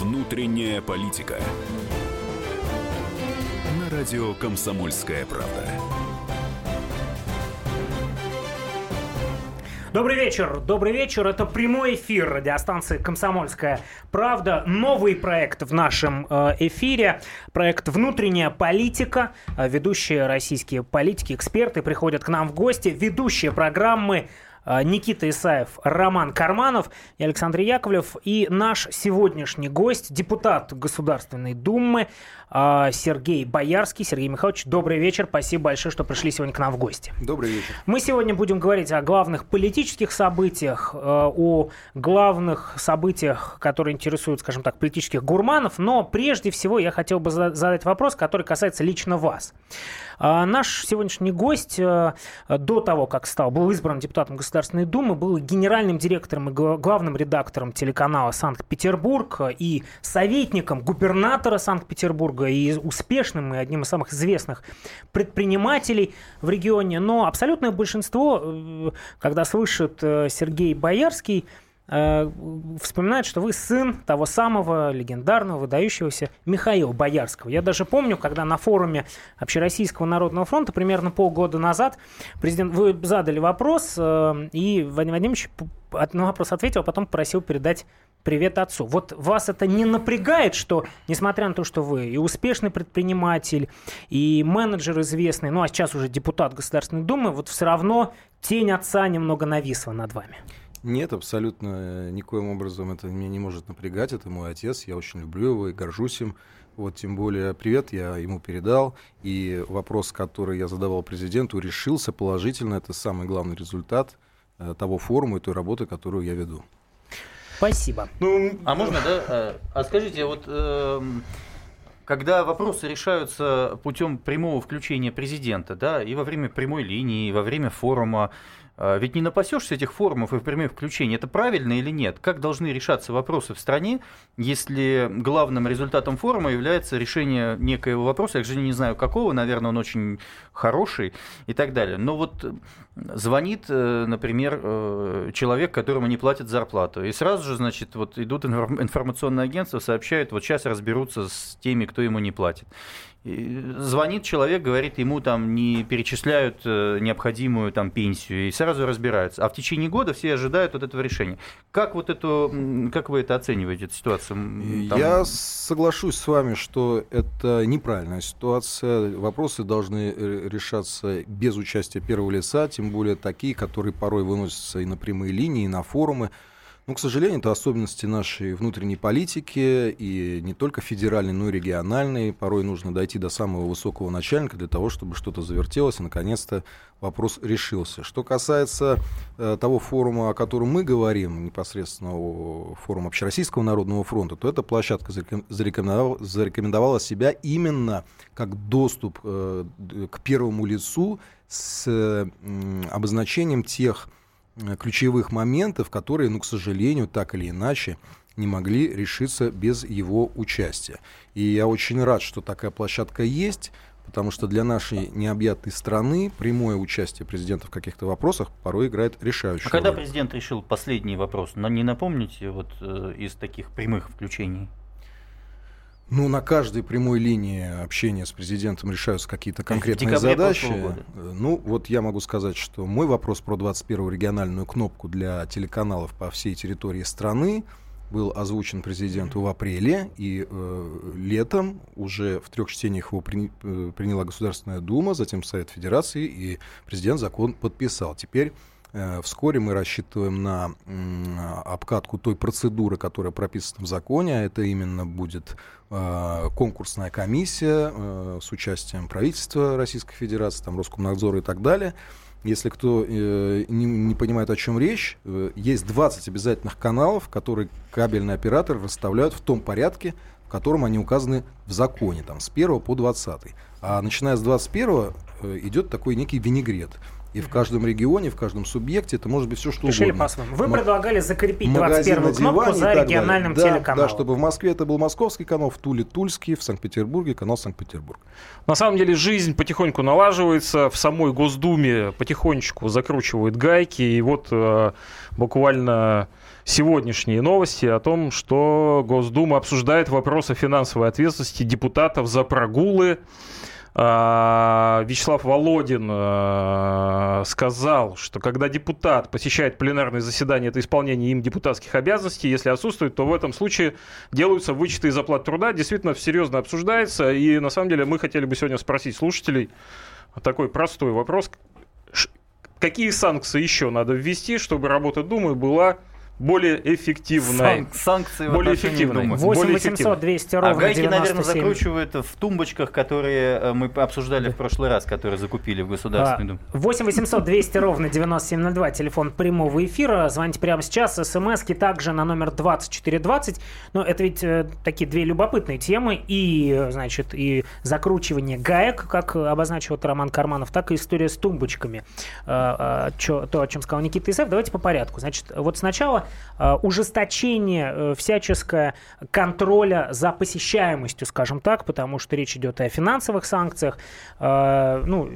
Внутренняя политика. На радио Комсомольская правда. Добрый вечер, добрый вечер. Это прямой эфир радиостанции «Комсомольская правда». Новый проект в нашем э, эфире. Проект «Внутренняя политика». Э, ведущие российские политики, эксперты приходят к нам в гости. Ведущие программы Никита Исаев, Роман Карманов и Александр Яковлев. И наш сегодняшний гость, депутат Государственной Думы а, Сергей Боярский. Сергей Михайлович, добрый вечер. Спасибо большое, что пришли сегодня к нам в гости. Добрый вечер. Мы сегодня будем говорить о главных политических событиях, э, о главных событиях, которые интересуют, скажем так, политических гурманов. Но прежде всего я хотел бы задать вопрос, который касается лично вас. А, наш сегодняшний гость э, до того, как стал, был избран депутатом Государственной Думы, был генеральным директором и главным редактором телеканала «Санкт-Петербург» и советником губернатора Санкт-Петербурга и успешным, и одним из самых известных предпринимателей в регионе. Но абсолютное большинство, э, когда слышит э, Сергей Боярский, э, вспоминает, что вы сын того самого легендарного, выдающегося Михаила Боярского. Я даже помню, когда на форуме Общероссийского народного фронта примерно полгода назад президент, вы задали вопрос, и Вадим Владимирович на вопрос ответил, а потом попросил передать привет отцу. Вот вас это не напрягает, что, несмотря на то, что вы и успешный предприниматель, и менеджер известный, ну а сейчас уже депутат Государственной Думы, вот все равно тень отца немного нависла над вами? Нет, абсолютно никоим образом это меня не может напрягать. Это мой отец, я очень люблю его и горжусь им. Вот тем более привет я ему передал, и вопрос, который я задавал президенту, решился положительно. Это самый главный результат э, того форума и той работы, которую я веду. Спасибо. Ну, а можно, да? А, а скажите, вот э, когда вопросы решаются путем прямого включения президента, да, и во время прямой линии, и во время форума, ведь не напасешься этих форумов и прямых включений. Это правильно или нет? Как должны решаться вопросы в стране, если главным результатом форума является решение некоего вопроса, я же не знаю какого, наверное, он очень хороший и так далее. Но вот звонит, э, например, э, человек, которому не платят зарплату, и сразу же, значит, вот идут информационные агентства, сообщают, вот сейчас разберутся с теми, кто ему не платит звонит человек, говорит, ему там не перечисляют э, необходимую там пенсию, и сразу разбираются. А в течение года все ожидают вот этого решения. Как вот эту, как вы это оцениваете, эту ситуацию? Там... Я соглашусь с вами, что это неправильная ситуация. Вопросы должны э, решаться без участия первого лица, тем более такие, которые порой выносятся и на прямые линии, и на форумы. Ну, к сожалению, это особенности нашей внутренней политики, и не только федеральной, но и региональной. Порой нужно дойти до самого высокого начальника для того, чтобы что-то завертелось, и, наконец-то, вопрос решился. Что касается э, того форума, о котором мы говорим, непосредственно о форуме Общероссийского народного фронта, то эта площадка зарекомендовала, зарекомендовала себя именно как доступ э, к первому лицу с э, обозначением тех ключевых моментов, которые, ну, к сожалению, так или иначе, не могли решиться без его участия. И я очень рад, что такая площадка есть, потому что для нашей необъятной страны прямое участие президента в каких-то вопросах порой играет решающую а когда президент решил последний вопрос, но не напомните вот э, из таких прямых включений? Ну, на каждой прямой линии общения с президентом решаются какие-то конкретные задачи. Ну, вот я могу сказать, что мой вопрос про 21-ю региональную кнопку для телеканалов по всей территории страны был озвучен президенту в апреле, и э, летом уже в трех чтениях его при, э, приняла Государственная Дума, затем Совет Федерации, и президент закон подписал. Теперь вскоре мы рассчитываем на обкатку той процедуры, которая прописана в законе. Это именно будет э, конкурсная комиссия э, с участием правительства Российской Федерации, там, Роскомнадзора и так далее. Если кто не, не понимает, о чем речь, есть 20 обязательных каналов, которые кабельные операторы расставляют в том порядке, в котором они указаны в законе, там, с 1 по 20. А начиная с 21 идет такой некий винегрет – И в каждом регионе, в каждом субъекте это может быть все что Решили угодно. по-своему. Вы М- предлагали закрепить магазин 21 на кнопку за региональным да, телеканалом. Да, чтобы в Москве это был московский канал, в Туле Тульский, в Санкт-Петербурге канал Санкт-Петербург. На самом деле жизнь потихоньку налаживается, в самой Госдуме потихонечку закручивают гайки, и вот э, буквально сегодняшние новости о том, что Госдума обсуждает вопросы финансовой ответственности депутатов за прогулы. А, Вячеслав Володин э, сказал, что когда депутат посещает пленарное заседание, это исполнение им депутатских обязанностей, если отсутствует, то в этом случае делаются вычеты из оплат труда. Действительно, серьезно обсуждается. И на самом деле мы хотели бы сегодня спросить слушателей такой простой вопрос. Какие санкции еще надо ввести, чтобы работа Думы была более эффективной? Сан- санкции в Более эффективной. Думы. 8 более 800 200 А ровно гайки, наверное, 97. закручивают в тумбочках, которые э, мы обсуждали в прошлый раз, которые закупили в Государственной Думе. 8 800 200 ровно 9702, телефон прямого эфира. Звоните прямо сейчас. СМСки также на номер 2420. Но это ведь э, такие две любопытные темы. И, э, значит, и закручивание гаек, как обозначил Роман Карманов, так и история с тумбочками. Э, э, чё- то, о чем сказал Никита Исаев. Давайте по порядку. Значит, вот сначала э, ужесточение э, всяческое контроля за посещаемостью, скажем так, потому что речь идет и о финансовых санкциях. Э, Ну,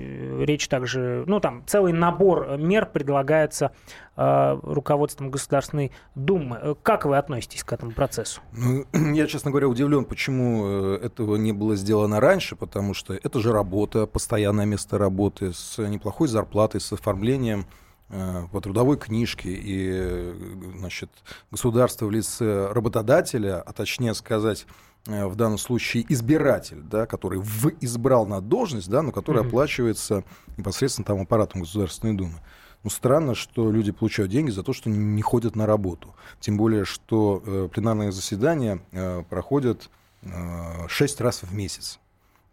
речь также, ну, там целый набор мер предлагается руководством Государственной Думы. Как вы относитесь к этому процессу? Ну, я, честно говоря, удивлен, почему этого не было сделано раньше, потому что это же работа, постоянное место работы с неплохой зарплатой, с оформлением по трудовой книжке и, э, значит, государство в лице работодателя, а точнее сказать, э, в данном случае избиратель, да, который в избрал на должность, да, но который Мгм. оплачивается непосредственно там аппаратом Государственной Думы. Ну, странно, что люди получают деньги за то, что не ходят на работу. Тем более, что э, пленарные заседания э, проходят э, шесть раз в месяц.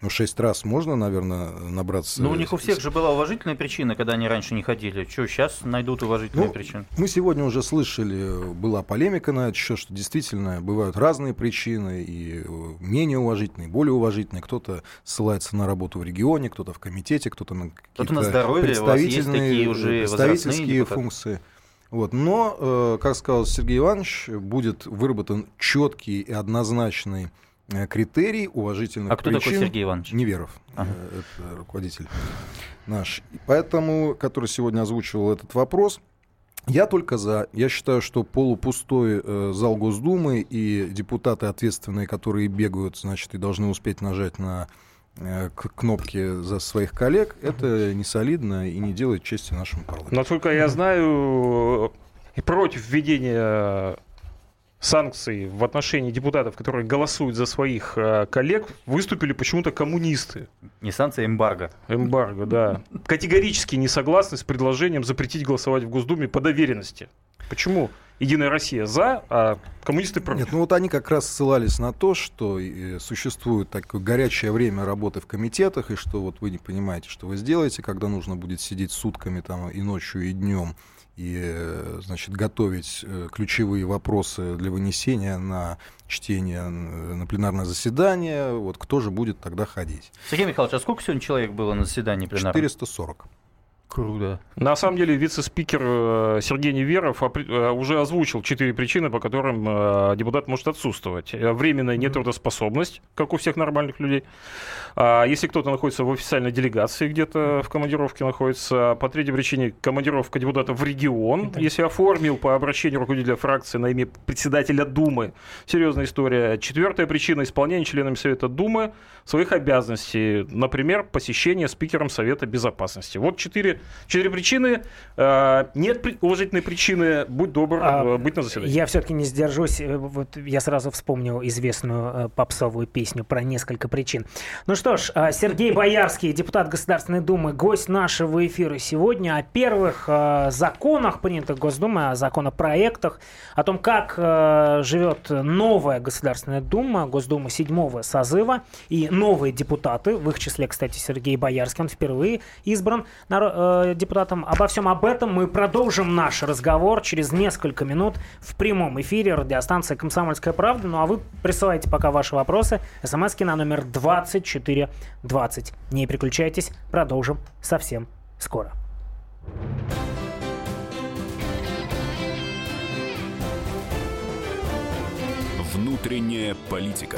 Ну, шесть раз можно, наверное, набраться. Ну, у них у всех же была уважительная причина, когда они раньше не ходили. Что, сейчас найдут уважительные Ну, причины? Мы сегодня уже слышали, была полемика на этот счет, что действительно бывают разные причины, и э, менее уважительные, и более уважительные. Кто-то ссылается на работу в регионе, кто-то в комитете, кто-то на какие-то здоровье, вас есть представительные, уже возрастные представительские функции. Вот. Но, э, как сказал Сергей Иванович, будет выработан четкий и однозначный э, критерий уважительных А кто причин. такой Сергей Иванович? Неверов, Ага. э, это руководитель наш. И Поэтому, который сегодня озвучивал этот вопрос, я только за. Я считаю, что полупустой э, зал Госдумы и депутаты ответственные, которые бегают, значит, и должны успеть нажать на э, к- кнопки за своих коллег, это не солидно и не делает чести нашему парламенту. Насколько я знаю, против введения санкций в отношении депутатов, которые голосуют за своих э, коллег, выступили почему-то коммунисты. Не санкция, а эмбарго. Эмбарго, да. Категорически не согласны с предложением запретить голосовать в Госдуме по доверенности. Почему Единая Россия за, а коммунисты против? Нет, ну вот они как раз ссылались на то, что э, существует такое горячее время работы в комитетах, и что вот вы не понимаете, что вы сделаете, когда нужно будет сидеть сутками там и ночью, и днем, и, э, значит, готовить э, ключевые вопросы для вынесения на чтение на пленарное заседание, вот кто же будет тогда ходить? Сергей Михайлович, а сколько сегодня человек было на заседании пленарном? 440. Круто. На самом деле вице-спикер э, Сергей Неверов э, уже озвучил четыре причины, по которым э, депутат может отсутствовать. Временная нетрудоспособность, как у всех нормальных людей. А Если кто-то находится в официальной делегации, где-то в командировке находится. По третьей причине командировка депутата в регион, если оформил по обращению руководителя фракции на имя председателя Думы. Серьезная история. Четвертая причина исполнения членами Совета Думы своих обязанностей. Например, посещение спикером Совета Безопасности. Вот четыре, четыре причины. Э, Нет уважительной причины, будь добр, А, э, быть на заседании. Я все-таки не сдержусь. Э, Вот я сразу вспомнил известную э, попсовую песню про несколько причин. Ну что ж, э, Сергей Боярский, депутат Государственной Думы, гость нашего эфира сегодня о первых э, законах, принятых Госдумой, о законопроектах, о том, как живет новая Государственная Дума, Госдума седьмого созыва и новые депутаты, в их числе, кстати, Сергей Боярский, он впервые избран наро- э, депутатом. Обо всем об этом мы продолжим наш разговор через несколько минут в прямом эфире радиостанции «Комсомольская правда». Ну а вы присылайте пока ваши вопросы, смски на номер 2420. Не переключайтесь, продолжим совсем скоро. Внутренняя политика.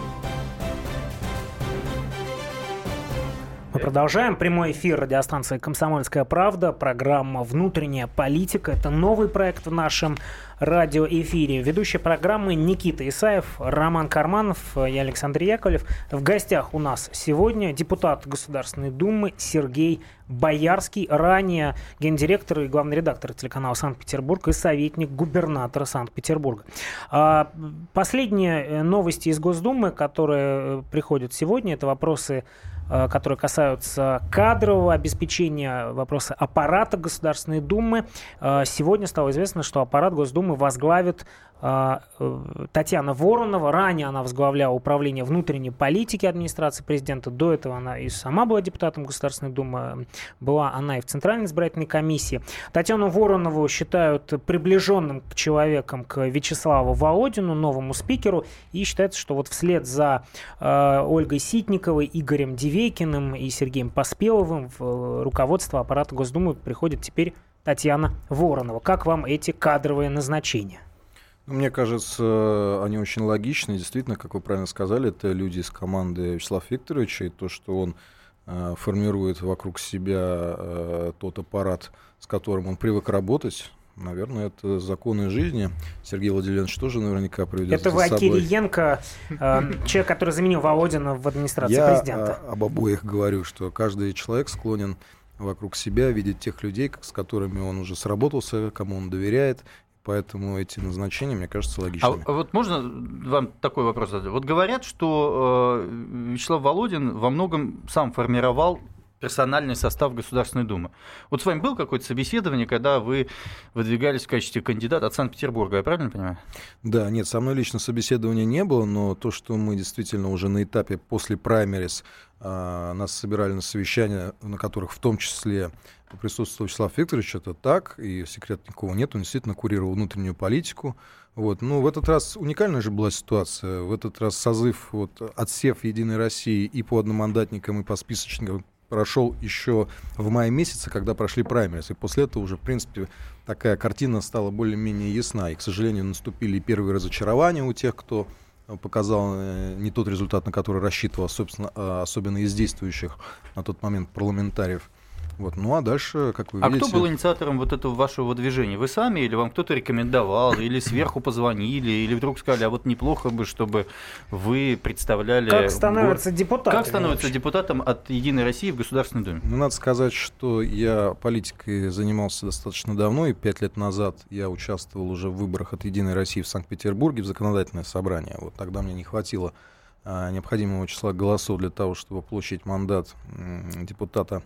Мы продолжаем прямой эфир радиостанции «Комсомольская правда», программа «Внутренняя политика». Это новый проект в нашем радиоэфире. Ведущие программы Никита Исаев, Роман Карманов, я Александр Яковлев. В гостях у нас сегодня депутат Государственной Думы Сергей Боярский, ранее гендиректор и главный редактор телеканала Санкт-Петербург и советник губернатора Санкт-Петербурга. А, последние э, новости из Госдумы, которые э, приходят сегодня, это вопросы Э, которые касаются кадрового обеспечения, вопроса аппарата Государственной Думы. Э, сегодня стало известно, что аппарат Госдумы возглавит э, Татьяна Воронова. Ранее она возглавляла управление внутренней политики администрации президента. До этого она и сама была депутатом Государственной Думы. Была она и в Центральной избирательной комиссии. Татьяну Воронову считают приближенным к человеком к Вячеславу Володину, новому спикеру. И считается, что вот вслед за э, Ольгой Ситниковой, Игорем Дивейкиным и Сергеем Поспеловым в э, руководство аппарата Госдумы приходит теперь Татьяна Воронова. Как вам эти кадровые назначения? Мне кажется, они очень логичны. Действительно, как вы правильно сказали, это люди из команды Вячеслава Викторовича, и то, что он э, формирует вокруг себя э, тот аппарат, с которым он привык работать, Наверное, это законы жизни. Сергей Владимирович тоже наверняка приведет Это вы Кириенко, э, человек, который заменил Володина в администрации Я президента. Я об обоих говорю, что каждый человек склонен вокруг себя видеть тех людей, с которыми он уже сработался, кому он доверяет, Поэтому эти назначения, мне кажется, логичными. А вот можно вам такой вопрос задать? Вот говорят, что э, Вячеслав Володин во многом сам формировал персональный состав Государственной Думы. Вот с вами было какое-то собеседование, когда вы выдвигались в качестве кандидата от Санкт-Петербурга, я правильно понимаю? Да, нет, со мной лично собеседования не было, но то, что мы действительно уже на этапе после праймерис а, нас собирали на совещания, на которых в том числе присутствовал Вячеслав Викторович, это так, и секрета никого нет, он действительно курировал внутреннюю политику. Вот. Ну, в этот раз уникальная же была ситуация. В этот раз созыв, вот, отсев Единой России и по одномандатникам, и по списочникам прошел еще в мае месяце, когда прошли праймерис. И после этого уже, в принципе, такая картина стала более-менее ясна. И, к сожалению, наступили первые разочарования у тех, кто показал э, не тот результат, на который рассчитывал, собственно, а, особенно из действующих на тот момент парламентариев. Вот. Ну а дальше, как вы а видите... А кто был инициатором вот этого вашего движения? Вы сами или вам кто-то рекомендовал, или сверху позвонили, или вдруг сказали, а вот неплохо бы, чтобы вы представляли... Как становится депутатом? Как становится депутатом от «Единой России» в Государственной Думе? Ну, надо сказать, что я политикой занимался достаточно давно, и пять лет назад я участвовал уже в выборах от «Единой России» в Санкт-Петербурге в законодательное собрание. Вот тогда мне не хватило а, необходимого числа голосов для того, чтобы получить мандат депутата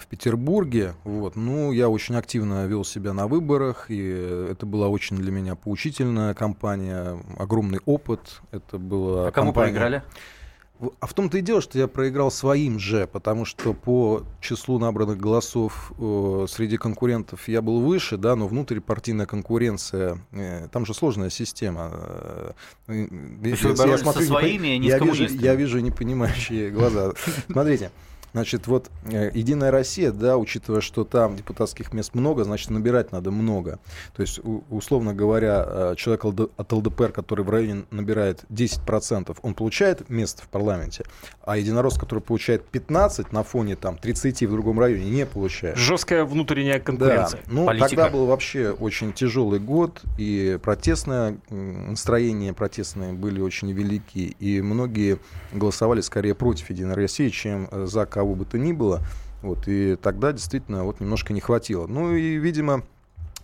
в Петербурге. Вот. Ну, я очень активно вел себя на выборах, и это была очень для меня поучительная кампания, огромный опыт. Это было а кому кампания... проиграли? А в том-то и дело, что я проиграл своим же, потому что по числу набранных голосов э, среди конкурентов я был выше, да, но внутрипартийная конкуренция, э, там же сложная система. Э, э я, я смотрю, со своими, а не я с вижу, я вижу непонимающие глаза. Смотрите, Значит, вот э, Единая Россия, да, учитывая, что там депутатских мест много, значит, набирать надо много. То есть, условно говоря, э, человек от ЛДПР, который в районе набирает 10%, он получает место в парламенте, а единорос, который получает 15 на фоне там 30 в другом районе, не получает. Жесткая внутренняя конкуренция. Да. Ну, Политика. тогда был вообще очень тяжелый год, и протестное настроение протестные были очень велики, и многие голосовали скорее против Единой России, чем э, за кого бы то ни было. Вот, и тогда действительно вот немножко не хватило. Ну и, видимо,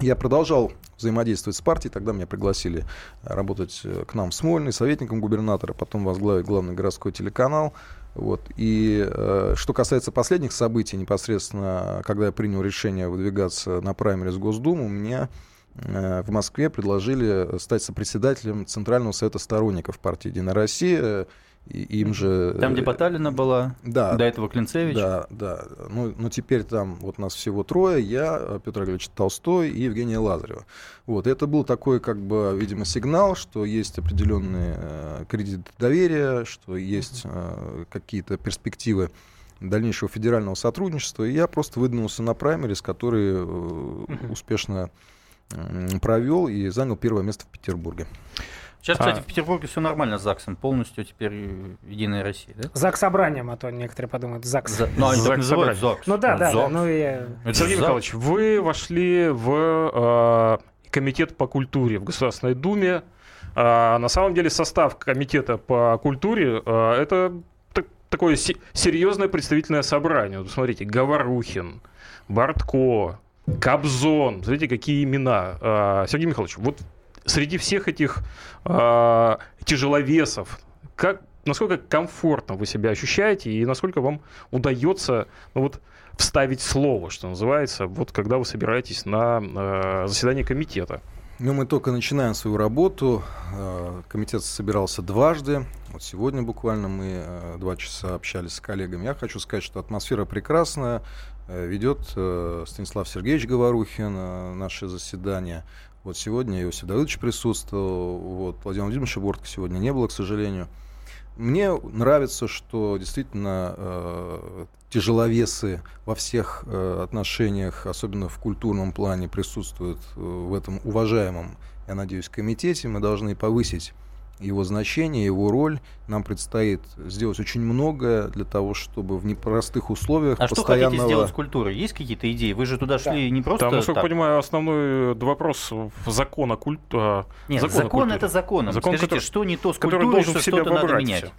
я продолжал взаимодействовать с партией, тогда меня пригласили работать э, к нам в Смольный, советником губернатора, потом возглавить главный городской телеканал. Вот. И э, что касается последних событий, непосредственно, когда я принял решение выдвигаться на праймерис Госдуму, меня э, в Москве предложили стать сопредседателем Центрального совета сторонников партии «Единая Россия». И им же... Там, где Поталина была, да, до этого Клинцевич. Да, да. Ну, ну, теперь там вот нас всего трое. Я, Петр Олегович Толстой и Евгения Лазарева. Вот. Это был такой, как бы, видимо, сигнал, что есть определенные э, кредиты доверия, что есть э, какие-то перспективы дальнейшего федерального сотрудничества. И я просто выдвинулся на праймерис, который э, успешно э, провел и занял первое место в Петербурге. Сейчас, кстати, а... в Петербурге все нормально с ЗАГСом, полностью теперь Единая Россия, да? ЗАГС собранием, а то некоторые подумают, ЗАГС. За... Ну, они так называют ЗАГС. Ну да, да, да, ну я... Сергей Михайлович, вы вошли в э, комитет по культуре в Государственной Думе. А, на самом деле состав комитета по культуре э, это такое серьезное представительное собрание. Вот, смотрите, Говорухин, Бортко, Кобзон. Смотрите, какие имена. А, Сергей Михайлович, вот среди всех этих э, тяжеловесов, как, насколько комфортно вы себя ощущаете и насколько вам удается ну, вот, вставить слово, что называется, вот когда вы собираетесь на э, заседание комитета? Ну, мы только начинаем свою работу. А, комитет собирался дважды. Вот сегодня буквально мы два часа общались с коллегами. Я хочу сказать, что атмосфера прекрасная. Э, Ведет э, Станислав Сергеевич Говорухин э, наше заседание. Вот сегодня Иосиф Давыдович присутствовал, вот, Владимир Владимирович Бортко сегодня не было, к сожалению. Мне нравится, что действительно э, тяжеловесы во всех э, отношениях, особенно в культурном плане, присутствуют э, в этом уважаемом, я надеюсь, комитете. Мы должны повысить его значение, его роль. Нам предстоит сделать очень многое для того, чтобы в непростых условиях А постоянного... что хотите сделать с культурой? Есть какие-то идеи? Вы же туда шли да. не просто Там, насколько я понимаю, основной вопрос закона культуры. Нет, закон культуры. это законом. Закон, Скажите, который, что не то с культурой, что что-то надо менять? Все.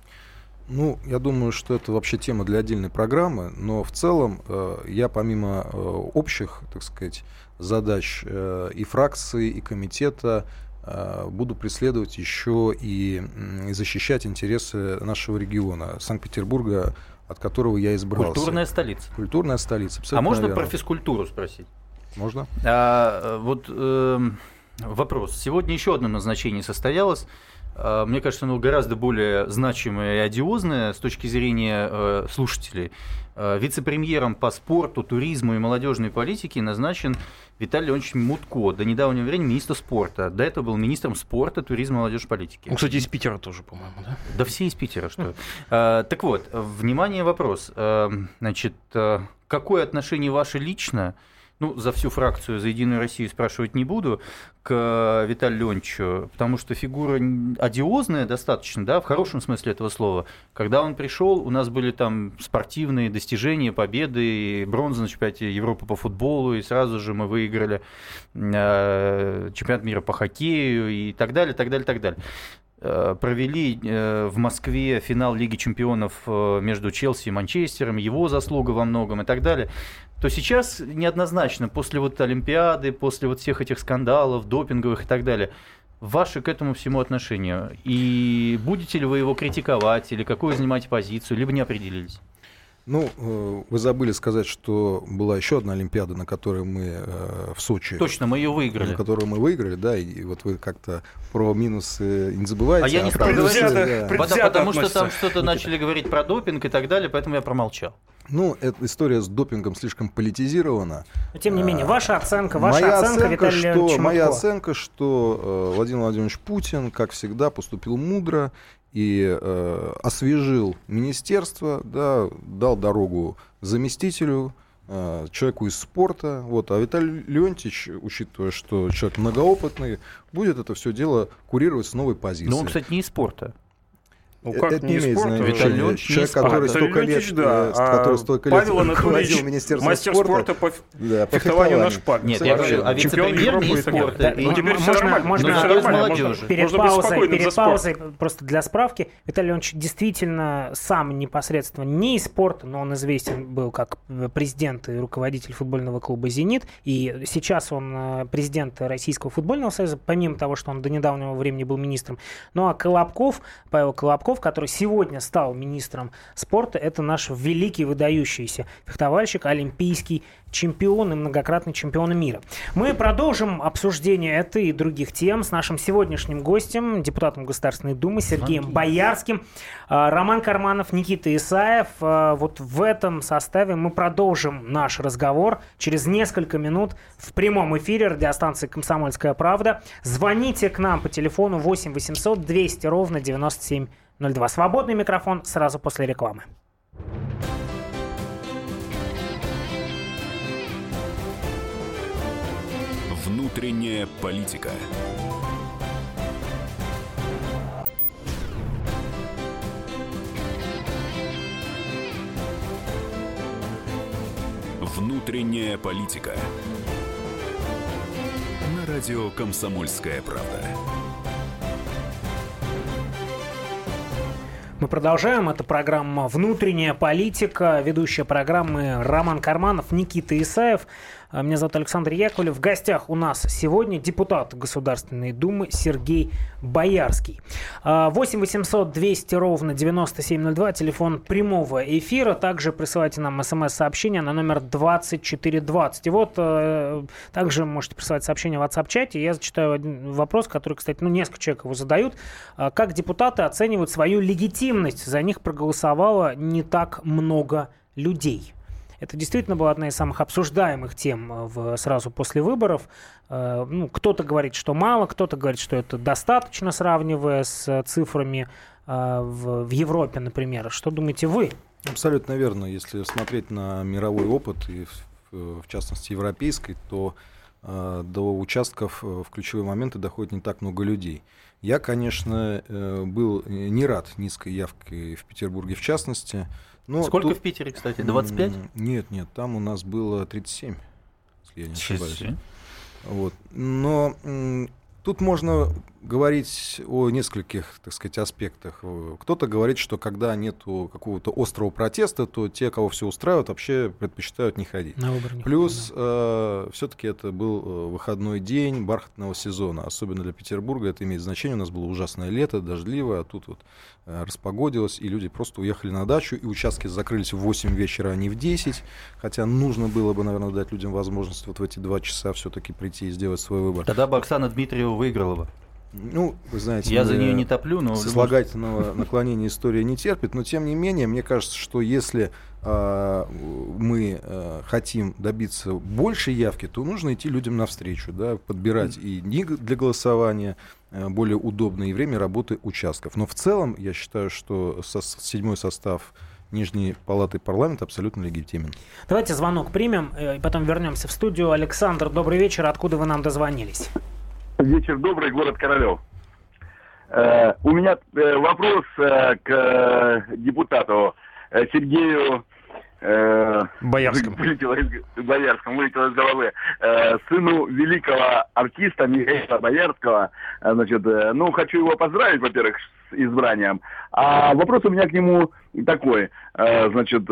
Ну, я думаю, что это вообще тема для отдельной программы, но в целом э, я помимо э, общих, так сказать, задач э, и фракции, и комитета Э, буду преследовать еще и защищать интересы нашего региона, Санкт-Петербурга, от которого я избрался. Культурная столица. Культурная столица, А можно верно. про физкультуру спросить? Можно. А, вот э, вопрос. Сегодня еще одно назначение состоялось. А, мне кажется, оно гораздо более значимое и одиозное с точки зрения э, слушателей. Э, вице-премьером по спорту, туризму и молодежной политике назначен Виталий Леонидович Мутко. До недавнего времени министр спорта. До этого был министром спорта, туризма и молодежной политики. Он, кстати, из Питера тоже, по-моему, да? Да все из Питера, что. Э, так вот, внимание, вопрос. Э, значит, какое отношение ваше лично ну, за всю фракцию, за Единую Россию спрашивать не буду, к Виталию Леонидовичу, потому что фигура одиозная достаточно, да, в хорошем смысле этого слова. Когда он пришел, у нас были там спортивные достижения, победы, бронза на чемпионате Европы по футболу, и сразу же мы выиграли э, чемпионат мира по хоккею и так далее, так далее, так далее э, провели э, в Москве финал Лиги чемпионов э, между Челси и Манчестером, его заслуга во многом и так далее то сейчас неоднозначно, после вот Олимпиады, после вот всех этих скандалов, допинговых и так далее, ваше к этому всему отношение? И будете ли вы его критиковать, или какую занимаете позицию, либо не определились? Ну, э, вы забыли сказать, что была еще одна Олимпиада, на которой мы э, в Сочи. Точно, мы ее выиграли. На которую мы выиграли, да, и вот вы как-то про минусы не забываете. А я не стал говорить, да. потому что там что-то начали говорить про допинг и так далее, поэтому я промолчал. Ну, эта история с допингом слишком политизирована. Но, тем не менее, ваша оценка, ваша моя оценка, оценка что, Моя оценка, что э, Владимир Владимирович Путин, как всегда, поступил мудро и э, освежил министерство, да, дал дорогу заместителю, э, человеку из спорта. Вот. А Виталий Леонтьевич, учитывая, что человек многоопытный, будет это все дело курировать с новой позиции. Но он, кстати, не из спорта. Ну, как это не, не спорт, значения. Человек, который столько лет, да. а который столько лет Павел Анатольевич, Министерство мастер спорта, по, да, по фехтованию на шпаге. Нет, я говорю, а вице-премьер не спорта. Ну, теперь все нормально. Можно, перед паузой, перед паузой, просто для справки, Виталий Леонидович действительно сам непосредственно не из спорта, но он известен был как президент и руководитель футбольного клуба «Зенит», и сейчас он э, президент Российского футбольного союза, помимо того, что он до недавнего времени был министром. Ну а Колобков, Павел Колобков, Поляков, который сегодня стал министром спорта. Это наш великий выдающийся фехтовальщик, олимпийский чемпион и многократный чемпион мира. Мы продолжим обсуждение этой и других тем с нашим сегодняшним гостем, депутатом Государственной Думы Сергеем Боярским. А, Роман Карманов, Никита Исаев. А, вот в этом составе мы продолжим наш разговор через несколько минут в прямом эфире радиостанции «Комсомольская правда». Звоните к нам по телефону 8 800 200 ровно 9702. Свободный микрофон сразу после рекламы. Внутренняя политика. Внутренняя политика. На радио «Комсомольская правда». Мы продолжаем. Это программа «Внутренняя политика». Ведущая программы Роман Карманов, Никита Исаев. А, меня зовут Александр Яковлев. В гостях у нас сегодня депутат Государственной Думы Сергей Боярский. 8 800 200 ровно 9702, телефон прямого эфира. Также присылайте нам смс-сообщение на номер 2420. И вот э, также можете присылать сообщение в WhatsApp-чате. Я зачитаю один вопрос, который, кстати, ну, несколько человек его задают. А, как депутаты оценивают свою легитимность? За них проголосовало не так много людей. Это действительно была одна из самых обсуждаемых тем э, в, сразу после выборов. Э, ну, кто-то говорит, что мало, кто-то говорит, что это достаточно, сравнивая с цифрами э, в, в Европе, например. Что думаете вы? Абсолютно верно. Если смотреть на мировой опыт, и в, в частности европейский, то до участков в ключевые моменты доходит не так много людей. Я, конечно, был не рад низкой явке в Петербурге в частности. Но Сколько тут... в Питере, кстати? 25? Нет, нет, там у нас было 37, если я не ошибаюсь. Вот. Но Тут можно говорить о нескольких, так сказать, аспектах. Кто-то говорит, что когда нет какого-то острого протеста, то те, кого все устраивает, вообще предпочитают не ходить. На выбор не Плюс да. э, все-таки это был э, выходной день бархатного сезона, особенно для Петербурга это имеет значение. У нас было ужасное лето, дождливое, а тут вот э, распогодилось, и люди просто уехали на дачу, и участки закрылись в 8 вечера, а не в 10, хотя нужно было бы, наверное, дать людям возможность вот в эти два часа все-таки прийти и сделать свой выбор. Тогда бы Оксана Дмитриева выиграла бы. Ну, вы знаете, я за нее не топлю, но сослагательного наклонения история не терпит, но тем не менее, мне кажется, что если э, мы э, хотим добиться большей явки, то нужно идти людям навстречу, да, подбирать и дни для голосования э, более удобное и время работы участков. Но в целом я считаю, что со, седьмой состав Нижней палаты парламента абсолютно легитимен. Давайте звонок примем, э, и потом вернемся в студию. Александр, добрый вечер. Откуда вы нам дозвонились? Вечер добрый, город Королев. Э, у меня э, вопрос э, к депутату Сергею Боярскому. Вылетело из, Боярскому, вылетело из головы. Сыну великого артиста Михаила Боярского. Значит, ну, хочу его поздравить, во-первых, с избранием. А вопрос у меня к нему такой. Значит,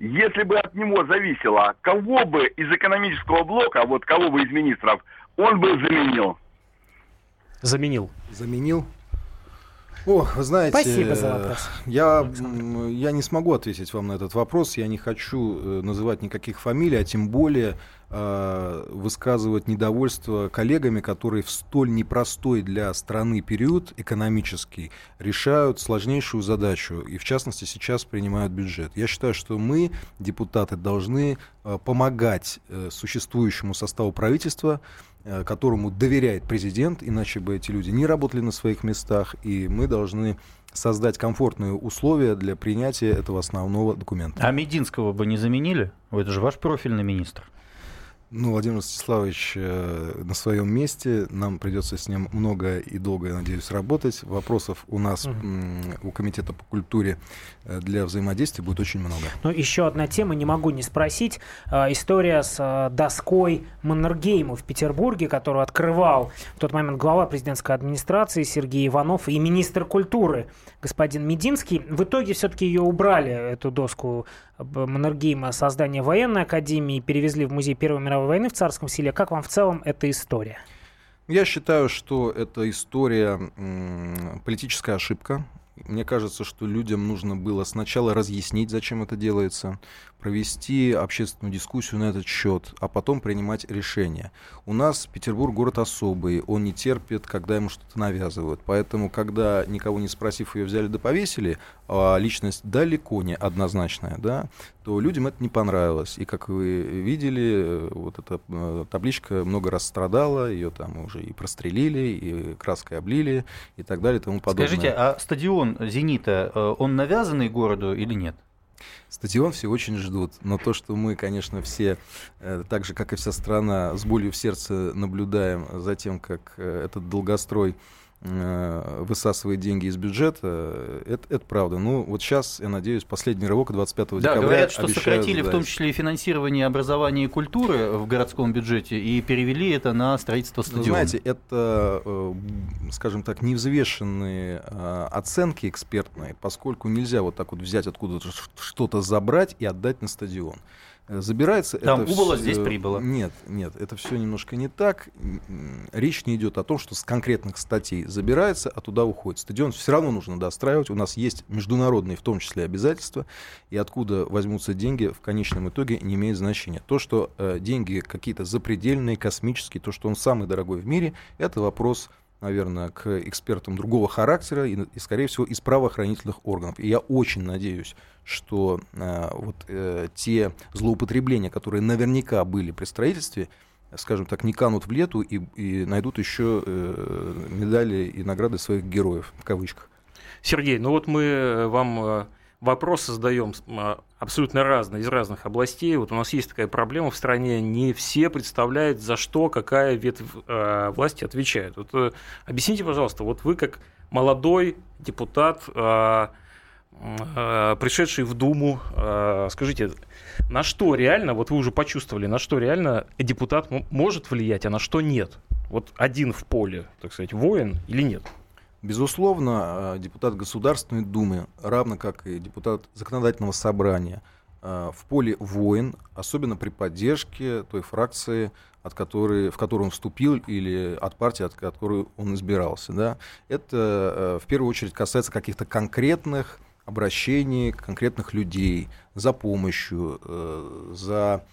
если бы от него зависело, кого бы из экономического блока, вот кого бы из министров, он бы заменил? Заменил. Заменил? О, вы знаете, Спасибо за вопрос. Я, я не смогу ответить вам на этот вопрос. Я не хочу э, называть никаких фамилий, а тем более э, высказывать недовольство коллегами, которые в столь непростой для страны период экономический решают сложнейшую задачу. И в частности сейчас принимают бюджет. Я считаю, что мы, депутаты, должны э, помогать э, существующему составу правительства Э, которому доверяет президент, иначе бы эти люди не работали на своих местах, и мы должны создать комфортные условия для принятия этого основного документа. А Мединского бы не заменили? Это же ваш профильный министр. Ну, Владимир Ростиславович э, на своем месте. Нам придется с ним много и долго, я надеюсь, работать. Вопросов у нас, угу. у Комитета по культуре э, для взаимодействия будет очень много. Ну, еще одна тема, не могу не спросить. Э, история с доской Маннергейма в Петербурге, которую открывал в тот момент глава президентской администрации Сергей Иванов и министр культуры господин Мединский. В итоге все-таки ее убрали, эту доску Маннергейма, создания военной академии, и перевезли в музей Первой мировой войны в Царском селе. Как вам в целом эта история? Я считаю, что это история политическая ошибка. Мне кажется, что людям нужно было сначала разъяснить, зачем это делается, провести общественную дискуссию на этот счет, а потом принимать решение. У нас Петербург город особый, он не терпит, когда ему что-то навязывают. Поэтому, когда никого не спросив ее взяли да повесили, а личность далеко не однозначная, да, то людям это не понравилось. И как вы видели, вот эта э, табличка много раз страдала, ее там уже и прострелили, и краской облили, и так далее, и тому подобное. Скажите, а стадион «Зенита», э, он навязанный городу или нет? Стадион все очень ждут, но то, что мы, конечно, все, э, так же, как и вся страна, с болью в сердце наблюдаем за тем, как э, этот долгострой высасывает деньги из бюджета, это, это правда. Ну, вот сейчас, я надеюсь, последний рывок 25 да, декабря говорят, что сократили сдать. в том числе и финансирование образования и культуры в городском бюджете и перевели это на строительство стадиона. Знаете, это, э, скажем так, невзвешенные э, оценки экспертные, поскольку нельзя вот так вот взять откуда-то что-то забрать и отдать на стадион. Забирается Там это убыло, все... здесь прибыло. Нет, нет, это все немножко не так. Речь не идет о том, что с конкретных статей забирается, а туда уходит. Стадион все равно нужно достраивать. У нас есть международные, в том числе, обязательства. И откуда возьмутся деньги, в конечном итоге не имеет значения. То, что э, деньги какие-то запредельные, космические, то, что он самый дорогой в мире, это вопрос наверное, к экспертам другого характера и, и, скорее всего, из правоохранительных органов. И я очень надеюсь, что э, вот э, те злоупотребления, которые наверняка были при строительстве, скажем так, не канут в лету и, и найдут еще э, медали и награды своих героев, в кавычках. Сергей, ну вот мы э, вам э, вопросы задаем а, абсолютно разные, из разных областей. Вот у нас есть такая проблема в стране, не все представляют, за что какая ветвь э, власти отвечает. Вот, э, объясните, пожалуйста, вот вы как молодой депутат, э, пришедший в Думу, скажите, на что реально, вот вы уже почувствовали, на что реально депутат может влиять, а на что нет? Вот один в поле, так сказать, воин или нет? Безусловно, э, депутат Государственной Думы, равно как и депутат Законодательного собрания, э, в поле воин, особенно при поддержке той фракции, от которой, в которую он вступил, или от партии, от которой он избирался. Да? Это э, в первую очередь касается каких-то конкретных обращений, конкретных людей за помощью, за,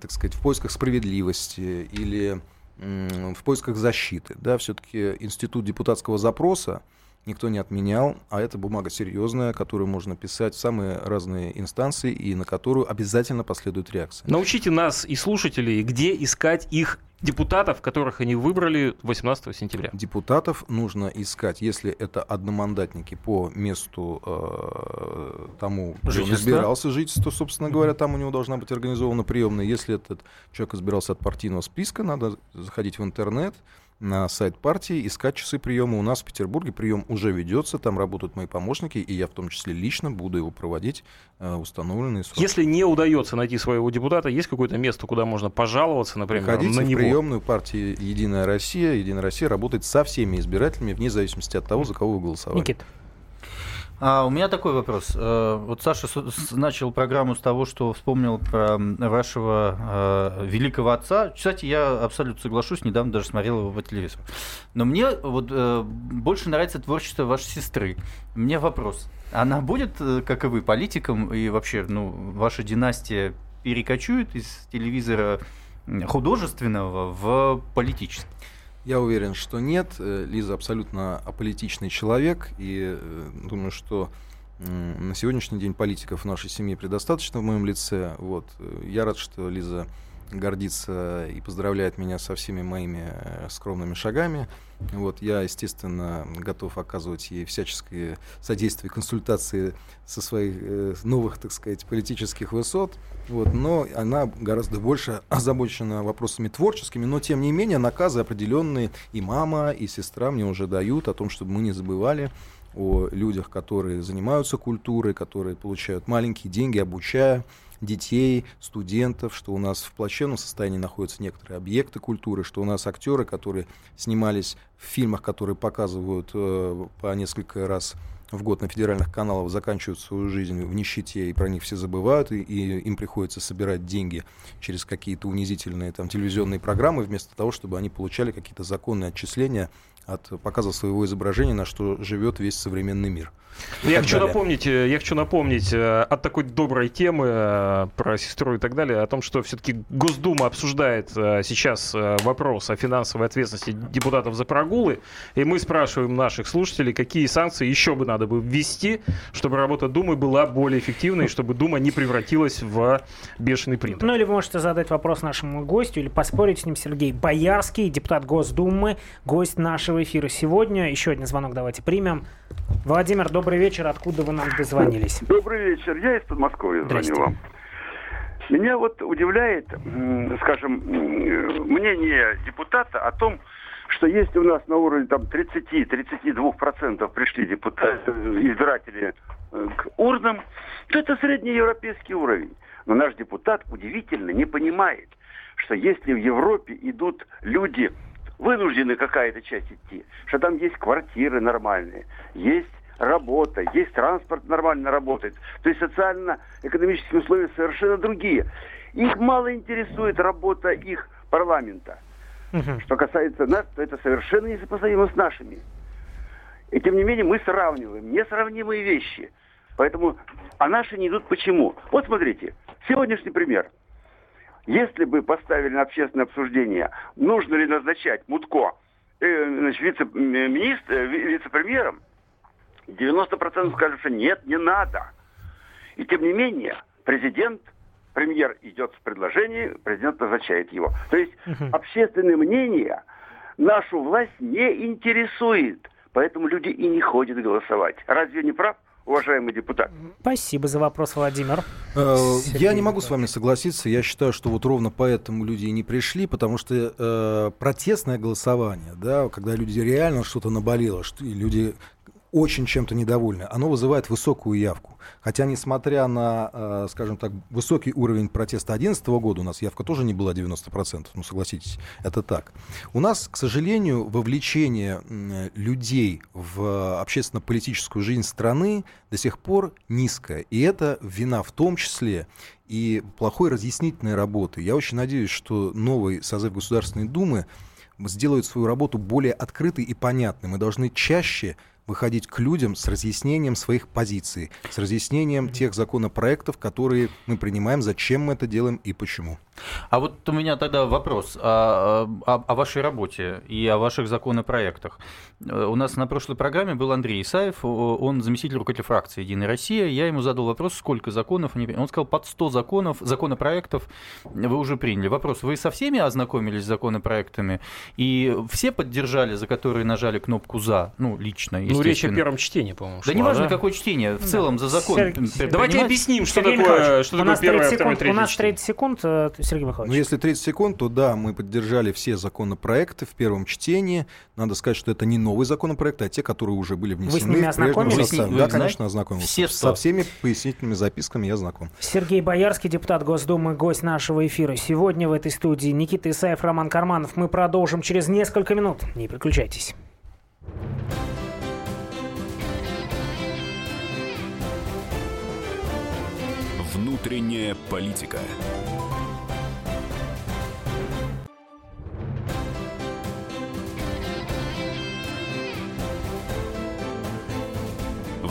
так сказать, в поисках справедливости или в поисках защиты. Да, все-таки институт депутатского запроса никто не отменял, а это бумага серьезная, которую можно писать в самые разные инстанции и на которую обязательно последует реакция. Научите нас и слушателей, где искать их депутатов, которых они выбрали 18 сентября? Депутатов нужно искать, если это одномандатники по месту э, тому, где он избирался, жительство, собственно говоря, там у него должна быть организована приемная. Если этот человек избирался от партийного списка, надо заходить в интернет, на сайт партии, искать часы приема. У нас в Петербурге прием уже ведется, там работают мои помощники, и я в том числе лично буду его проводить э, установленные сроки. Если не удается найти своего депутата, есть какое-то место, куда можно пожаловаться, например, Приходите на в него? приемную партии «Единая Россия». «Единая Россия» работает со всеми избирателями, вне зависимости от того, за кого вы голосовали. Никита. А у меня такой вопрос. Э, вот Саша начал программу с того, что вспомнил про вашего э, великого отца. Кстати, я абсолютно соглашусь, недавно даже смотрел его по телевизору. Но мне вот э, больше нравится творчество вашей сестры. Меня вопрос. Она будет, как и вы, политиком, и вообще, ну, ваша династия перекочует из телевизора художественного в политический? Я уверен, что нет. Э, Лиза абсолютно аполитичный человек, и э, думаю, что на сегодняшний день политиков в нашей семье предостаточно в моем лице. Вот. Э, я рад, что Лиза гордится и поздравляет меня со всеми моими скромными шагами. Вот, я, естественно, готов оказывать ей всяческое содействие, консультации со своих э, новых, так сказать, политических высот. Вот, но она гораздо больше озабочена вопросами творческими, но тем не менее наказы определенные и мама, и сестра мне уже дают о том, чтобы мы не забывали о людях, которые занимаются культурой, которые получают маленькие деньги, обучая детей, студентов, что у нас в плачевном состоянии находятся некоторые объекты культуры, что у нас актеры, которые снимались в фильмах, которые показывают э, по несколько раз в год на федеральных каналах заканчивают свою жизнь в нищете, и про них все забывают, и, и им приходится собирать деньги через какие-то унизительные там, телевизионные программы, вместо того, чтобы они получали какие-то законные отчисления от показа своего изображения, на что живет весь современный мир. Я хочу, напомнить, э, я хочу напомнить э, от такой доброй темы э, про сестру и так далее, о том, что все-таки Госдума обсуждает сейчас вопрос о финансовой ответственности депутатов за прогулы, и мы спрашиваем наших слушателей, какие санкции еще бы надо бы ввести, чтобы работа Думы была более эффективной, чтобы Дума не превратилась в бешеный принтер. Ну или вы можете задать вопрос нашему гостю или поспорить с ним Сергей Боярский, депутат Госдумы, гость нашего эфира сегодня. Еще один звонок давайте примем. Владимир, добрый вечер. Откуда вы нам дозвонились? Добрый вечер. Я из Подмосковья звоню вам. Меня вот удивляет, скажем, мнение депутата о том, что если у нас на уровне там 30-32% пришли депутаты, избиратели э, к урнам, то это среднеевропейский уровень. Но наш депутат удивительно не понимает, что если в Европе идут люди вынуждены какая-то часть идти, что там есть квартиры нормальные, есть работа, есть транспорт нормально работает. То есть социально-экономические условия совершенно другие. Их мало интересует работа их парламента. Угу. Что касается нас, то это совершенно несопоставимо с нашими. И тем не менее мы сравниваем несравнимые вещи. Поэтому, а наши не идут почему? Вот смотрите, сегодняшний пример. Если бы поставили на общественное обсуждение, нужно ли назначать Мутко э, вице-министр, э, вице-премьером, 90% скажут, что нет, не надо. И тем не менее, президент, премьер идет с предложением, президент назначает его. То есть угу. общественное мнение нашу власть не интересует. Поэтому люди и не ходят голосовать. Разве не прав? Уважаемый депутат. Спасибо за вопрос, Владимир. Э, я не могу с вами согласиться. Я считаю, что вот ровно поэтому люди и не пришли, потому что э, протестное голосование, да, когда люди реально что-то наболело, что, и люди очень чем-то недовольны, оно вызывает высокую явку. Хотя, несмотря на, э, скажем так, высокий уровень протеста 2011 года, у нас явка тоже не была 90%, ну, согласитесь, это так. У нас, к сожалению, вовлечение людей в общественно-политическую жизнь страны до сих пор низкое. И это вина в том числе и плохой разъяснительной работы. Я очень надеюсь, что новый созыв Государственной Думы сделает свою работу более открытой и понятной. Мы должны чаще выходить к людям с разъяснением своих позиций, с разъяснением тех законопроектов, которые мы принимаем, зачем мы это делаем и почему. А вот у меня тогда вопрос о, о, о вашей работе и о ваших законопроектах. Э, у нас на прошлой программе был Андрей Исаев, он заместитель руководителя фракции «Единая Россия». Я ему задал вопрос, сколько законов. Он сказал, под 100 законов, законопроектов вы уже приняли. Вопрос, вы со всеми ознакомились с законопроектами? И все поддержали, за которые нажали кнопку «за», ну, лично, Ну, речь о первом чтении, по-моему, Да неважно, да? какое чтение, в целом за закон. Сер... Давайте объясним, что Сергей такое, что такое первое, второе, третье У нас 30 секунд, э, Сергей Михайлович. Ну, если 30 секунд, то да, мы поддержали все законопроекты в первом чтении. Надо сказать, что это не новые законопроекты, а те, которые уже были внесены. Вы с ними ознакомились? Состав. Да, конечно, ознакомился. Все Со всеми пояснительными записками я знаком. Сергей Боярский, депутат Госдумы, гость нашего эфира. Сегодня в этой студии Никита Исаев, Роман Карманов. Мы продолжим через несколько минут. Не переключайтесь. Внутренняя политика.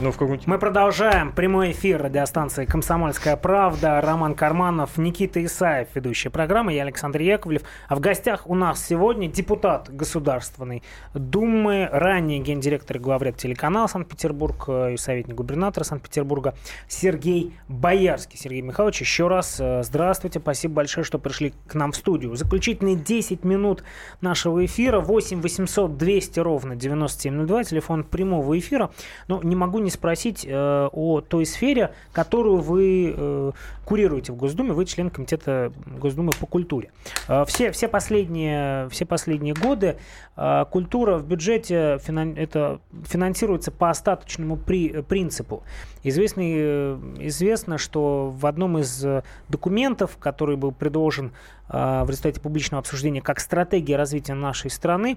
Ну, в каком Мы продолжаем прямой эфир радиостанции «Комсомольская правда». Роман Карманов, Никита Исаев, ведущая программы, я Александр Яковлев. А в гостях у нас сегодня депутат Государственной Думы, ранее гендиректор и главред телеканала Санкт-Петербург э, и советник губернатора Санкт-Петербурга Сергей Боярский. Сергей Михайлович, еще раз э, здравствуйте, спасибо большое, что пришли к нам в студию. Заключительные 10 минут нашего эфира, 8 800 200 ровно 9702, телефон прямого эфира. Но не могу не спросить э, о той сфере, которую вы э, курируете в Госдуме, вы член комитета Госдумы по культуре. Э, все, все, последние, все последние годы э, культура в бюджете финан, это финансируется по остаточному при, принципу. Известный, э, известно, что в одном из документов, который был предложен в результате публичного обсуждения как стратегия развития нашей страны,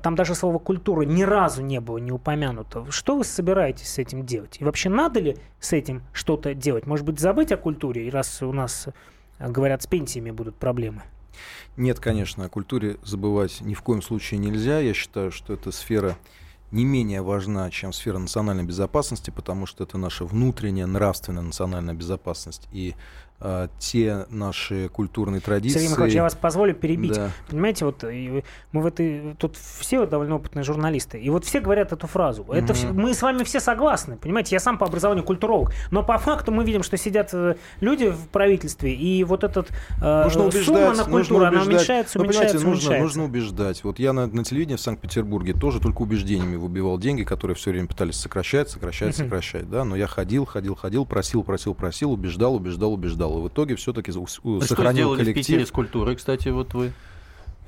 там даже слово «культура» ни разу не было не упомянуто. Что вы собираетесь с этим делать? И вообще надо ли с этим что-то делать? Может быть, забыть о культуре раз у нас, э, говорят, с пенсиями будут проблемы? Нет, конечно, о культуре забывать ни в коем случае нельзя. Я считаю, что эта сфера не менее важна, чем сфера национальной безопасности, потому что это наша внутренняя нравственная национальная безопасность. И э, те наши культурные традиции. Сергей Михайлович, я вас позволю перебить. Да. Понимаете, вот мы в этой тут все довольно опытные журналисты, и вот все говорят эту фразу. Это mm-hmm. мы с вами все согласны, понимаете? Я сам по образованию культуролог, но по факту мы видим, что сидят э, люди в правительстве, и вот этот э, нужно убеждать, сумма на культуру, она уменьшается, уменьшается, ну, уменьшается. Нужно, нужно убеждать. Вот я на, на телевидении в Санкт-Петербурге тоже только убеждениями выбивал деньги, которые все время пытались сокращать, сокращать, mm-hmm. сокращать, да. Но я ходил, ходил, ходил, просил, просил, просил, убеждал, убеждал, убеждал сказал. в итоге все-таки сохранил что сделали коллектив. в Питере с культурой, кстати, вот вы?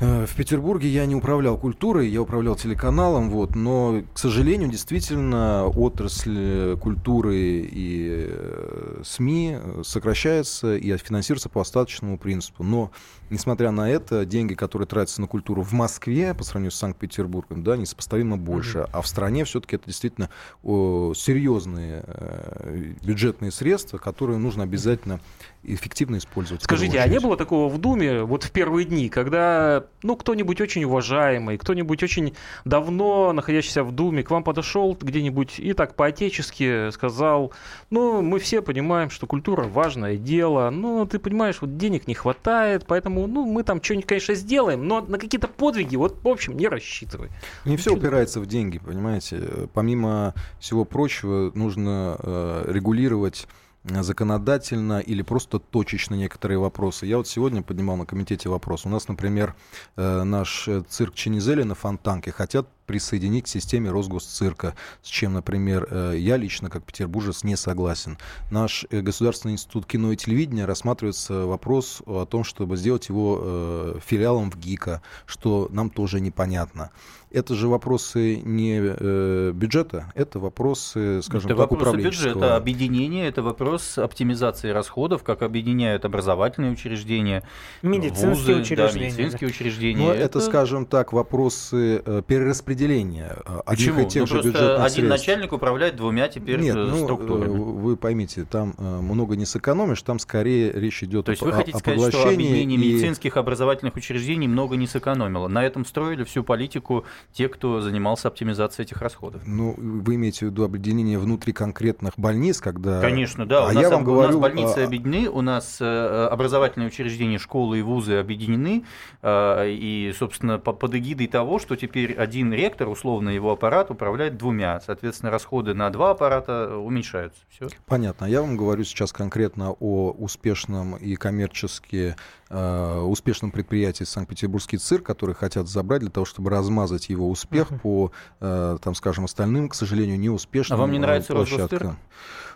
Э, в Петербурге я не управлял культурой, я управлял телеканалом, вот, но, к сожалению, действительно, отрасль культуры и э, СМИ сокращается и финансируется по остаточному принципу. Но, несмотря на это, деньги, которые тратятся на культуру в Москве по сравнению с Санкт-Петербургом, да, несопоставимо больше. Mm-hmm. А в стране все-таки это действительно о, серьезные э, бюджетные средства, которые нужно обязательно эффективно использовать. Скажите, а не было такого в Думе вот в первые дни, когда ну, кто-нибудь очень уважаемый, кто-нибудь очень давно находящийся в Думе к вам подошел где-нибудь и так по-отечески сказал, ну, мы все понимаем, что культура важное дело, но ты понимаешь, вот денег не хватает, поэтому, ну, мы там что-нибудь, конечно, сделаем, но на какие-то подвиги, вот, в общем, не рассчитывай. Не все упирается в деньги, понимаете. Помимо всего прочего, нужно э, регулировать законодательно или просто точечно некоторые вопросы. Я вот сегодня поднимал на комитете вопрос. У нас, например, э, наш цирк Ченизели на Фонтанке хотят присоединить к системе Росгосцирка, с чем, например, э, я лично, как петербуржец, не согласен. Наш э, Государственный институт кино и телевидения рассматривается вопрос о том, чтобы сделать его филиалом в ГИКа, что нам тоже непонятно это же вопросы не э, бюджета, это вопросы, скажем это так, вопросы бюджета, объединение, это вопрос оптимизации расходов, как объединяют образовательные учреждения, медицинские вузы, учреждения, да, медицинские учреждения. Но это, это, скажем так, вопросы э, перераспределения э, одних Почему? и тех ну, же бюджетных один средств. начальник управляет двумя теперь Нет, ну, структурами. Вы поймите, там много не сэкономишь, там скорее речь идет То есть вы хотите сказать, что объединение и... медицинских образовательных учреждений много не сэкономило? На этом строили всю политику те, кто занимался оптимизацией этих расходов. Ну, вы имеете в виду объединение внутри конкретных больниц, когда... Конечно, да. А у, нас, я вам у говорю... нас больницы а... объединены, у нас э, образовательные учреждения, школы и вузы объединены, э, и, собственно, под эгидой того, что теперь один ректор, условно его аппарат, управляет двумя. Соответственно, расходы на два аппарата уменьшаются. Все. Понятно. Я вам говорю сейчас конкретно о успешном и коммерчески э, успешном предприятии Санкт-Петербургский цирк, который хотят забрать для того, чтобы размазать его успех uh-huh. по, э, там, скажем, остальным, к сожалению, неуспешным А вам не нравится площадкам.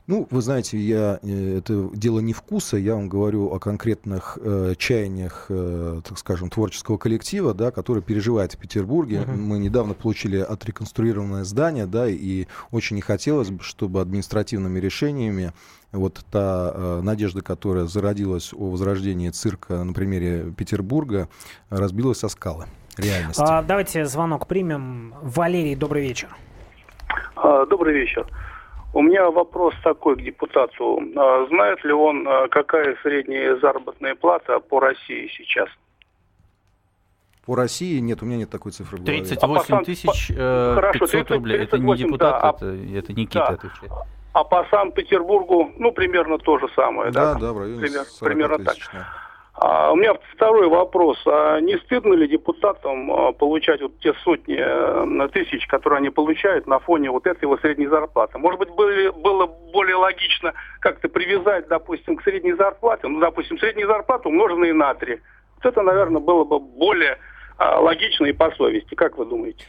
Ну, вы знаете, я, э, это дело не вкуса, я вам говорю о конкретных э, чаяниях, э, так скажем, творческого коллектива, да, который переживает в Петербурге. Uh-huh. Мы недавно получили отреконструированное здание, да, и очень не хотелось бы, чтобы административными решениями вот та э, надежда, которая зародилась о возрождении цирка на примере Петербурга, разбилась о скалы реальности. А, давайте звонок примем. Валерий, добрый вечер. А, добрый вечер. У меня вопрос такой к депутату. А, знает ли он, а, какая средняя заработная плата по России сейчас? По России нет, у меня нет такой цифры. 38 а тысяч э, 500 30, рублей. 38, это не депутат, да, это, это Никита да. отвечает. А по Санкт-Петербургу, ну, примерно то же самое, да? Да, да, в районе Пример, Примерно тысяч, так. Да. А у меня второй вопрос. А не стыдно ли депутатам а, получать вот те сотни э, тысяч, которые они получают на фоне вот этой вот средней зарплаты? Может быть, были, было более логично как-то привязать, допустим, к средней зарплате, ну, допустим, среднюю зарплату умноженные на три. Вот это, наверное, было бы более а, логично и по совести. Как вы думаете?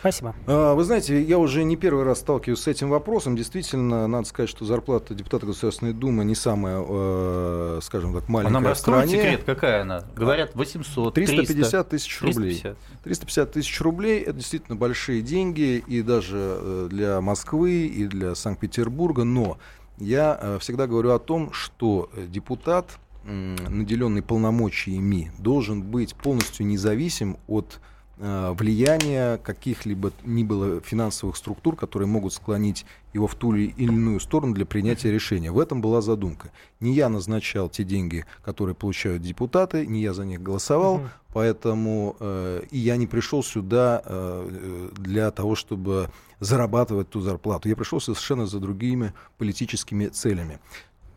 Спасибо. А, вы знаете, я уже не первый раз сталкиваюсь с этим вопросом. Действительно, надо сказать, что зарплата депутата Государственной Думы не самая, э, скажем так, маленькая а нам стране. секрет, какая она? Говорят, 800, 350 тысяч рублей. 350. 350 тысяч рублей – это действительно большие деньги и даже э, для Москвы, и для Санкт-Петербурга. Но я э, всегда говорю о том, что депутат, наделенный полномочиями, должен быть полностью независим от Э, влияния каких-либо ни было финансовых структур, которые могут склонить его в ту или иную сторону для принятия решения. В этом была задумка. Не я назначал те деньги, которые получают депутаты, не я за них голосовал, угу. поэтому э, и я не пришел сюда э, для того, чтобы зарабатывать ту зарплату. Я пришел совершенно за другими политическими целями.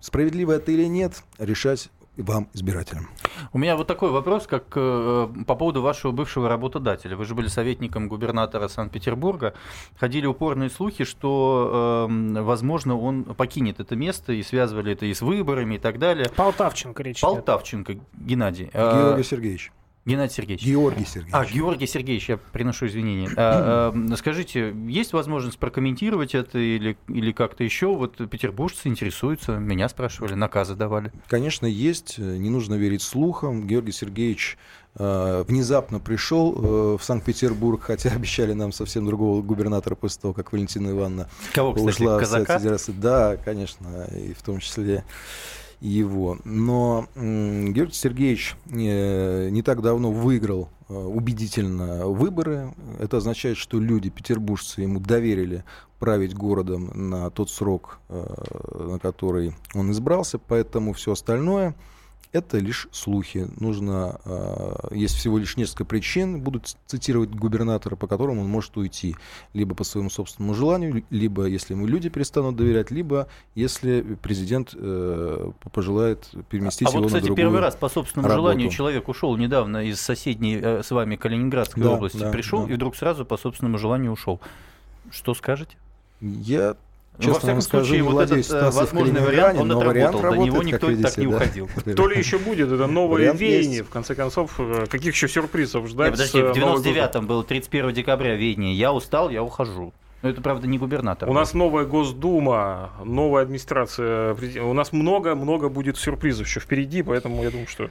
Справедливо это или нет, решать вам, избирателям. У меня вот такой вопрос, как э, по поводу вашего бывшего работодателя. Вы же были советником губернатора Санкт-Петербурга. Ходили упорные слухи, что, э, возможно, он покинет это место, и связывали это и с выборами, и так далее. Полтавченко речь. Полтавченко, Геннадий. Георгий Сергеевич. Геннадий Сергеевич. Георгий Сергеевич. А, Георгий Сергеевич, я приношу извинения. А, а, скажите, есть возможность прокомментировать это или, или как-то еще? Вот петербуржцы интересуются, меня спрашивали, наказы давали. Конечно, есть. Не нужно верить слухам. Георгий Сергеевич э, внезапно пришел э, в Санкт-Петербург, хотя обещали нам совсем другого губернатора после того, как Валентина Ивановна Кого, кстати, ушла казака? Да, конечно, и в том числе его. Но Георгий Сергеевич не, не так давно выиграл э, убедительно выборы. Это означает, что люди, петербуржцы, ему доверили править городом на тот срок, э, на который он избрался, поэтому все остальное это лишь слухи. Нужно, э, есть всего лишь несколько причин, буду цитировать губернатора, по которым он может уйти. Либо по своему собственному желанию, либо если ему люди перестанут доверять, либо если президент э, пожелает переместить а его вот, кстати, на другую первый раз по собственному работу. желанию человек ушел недавно из соседней э, с вами Калининградской да, области, да, пришел да. и вдруг сразу по собственному желанию ушел. Что скажете? Я Честно Во всяком скажу, случае, вот этот э, возможный вариант, он отработал. Вариант работает, До него никто видите, так не да. уходил. То ли еще будет, это новое веяние. В конце концов, э, каких еще сюрпризов ждать? Подожди, в 99-м был 31 декабря веяние. Я устал, я ухожу. Но это, правда, не губернатор. У нас новая Госдума, новая администрация. У нас много-много будет сюрпризов еще впереди, поэтому я думаю, что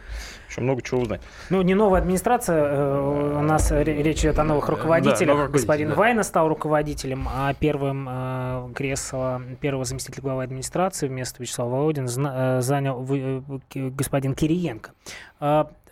еще много чего узнать. Ну, не новая администрация, э, у нас речь идет о новых руководителях. Да, Господин да. Вайна стал руководителем, а первым э, кресло первого заместителя главы администрации вместо Вячеслава Володина э, занял господин Кириенко.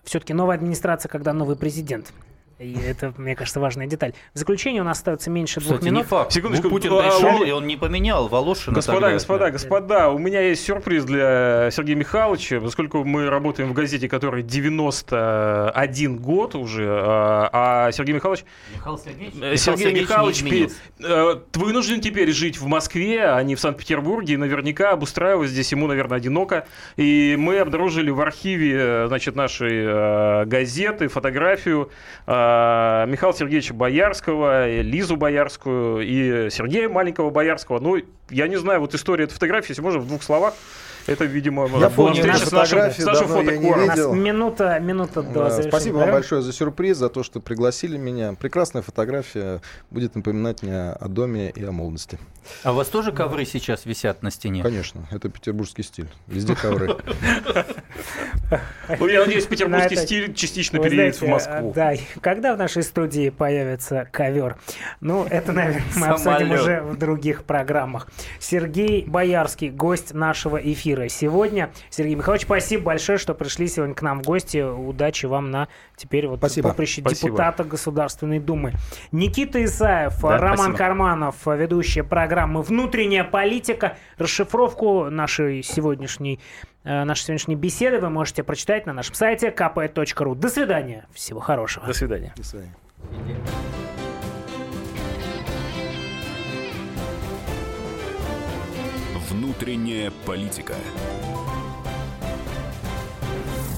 Все-таки новая администрация, когда новый президент. И это, мне кажется, важная деталь. В заключение у нас остается меньше двух Кстати, минут. Не факт. Секундочку. Путин а, пришел, и он не поменял Волошина. Господа, тогда. господа, господа, у меня есть сюрприз для Сергея Михайловича. Поскольку мы работаем в газете, которой 91 год уже, а, а Сергей Михайлович... Михаил Сергеевич? Э, Сергей Михайлович э, вынужден теперь жить в Москве, а не в Санкт-Петербурге. И наверняка обустраивать здесь ему, наверное, одиноко. И мы обнаружили в архиве значит, нашей э, газеты фотографию Э, Михаила Сергеевича Боярского, Лизу Боярскую и Сергея маленького Боярского. Ну, я не знаю, вот история этой фотографии, если можно, в двух словах. Это, видимо, я была встреча с нашим, с нашим фотокором. Минута, минута до да, Спасибо вам большое за сюрприз, за то, что пригласили меня. Прекрасная фотография будет напоминать мне о доме и о молодости. А у вас тоже ковры сейчас висят на стене? Конечно, это петербургский стиль. Везде ковры. Ну, я надеюсь, петербургский стиль частично переедет в Москву. Да, когда в нашей студии появится ковер? Ну, это, наверное, мы обсудим уже в других программах. Сергей Боярский, гость нашего эфира сегодня. Сергей Михайлович, спасибо большое, что пришли сегодня к нам в гости. Удачи вам на теперь вот спасибо. поприще спасибо. депутата Государственной Думы. Никита Исаев, да, Роман спасибо. Карманов, ведущие программы «Внутренняя политика». Расшифровку нашей сегодняшней Э, нашей сегодняшней беседы вы можете прочитать на нашем сайте kp.ru. До свидания. Всего хорошего. До свидания. До свидания. Внутренняя политика.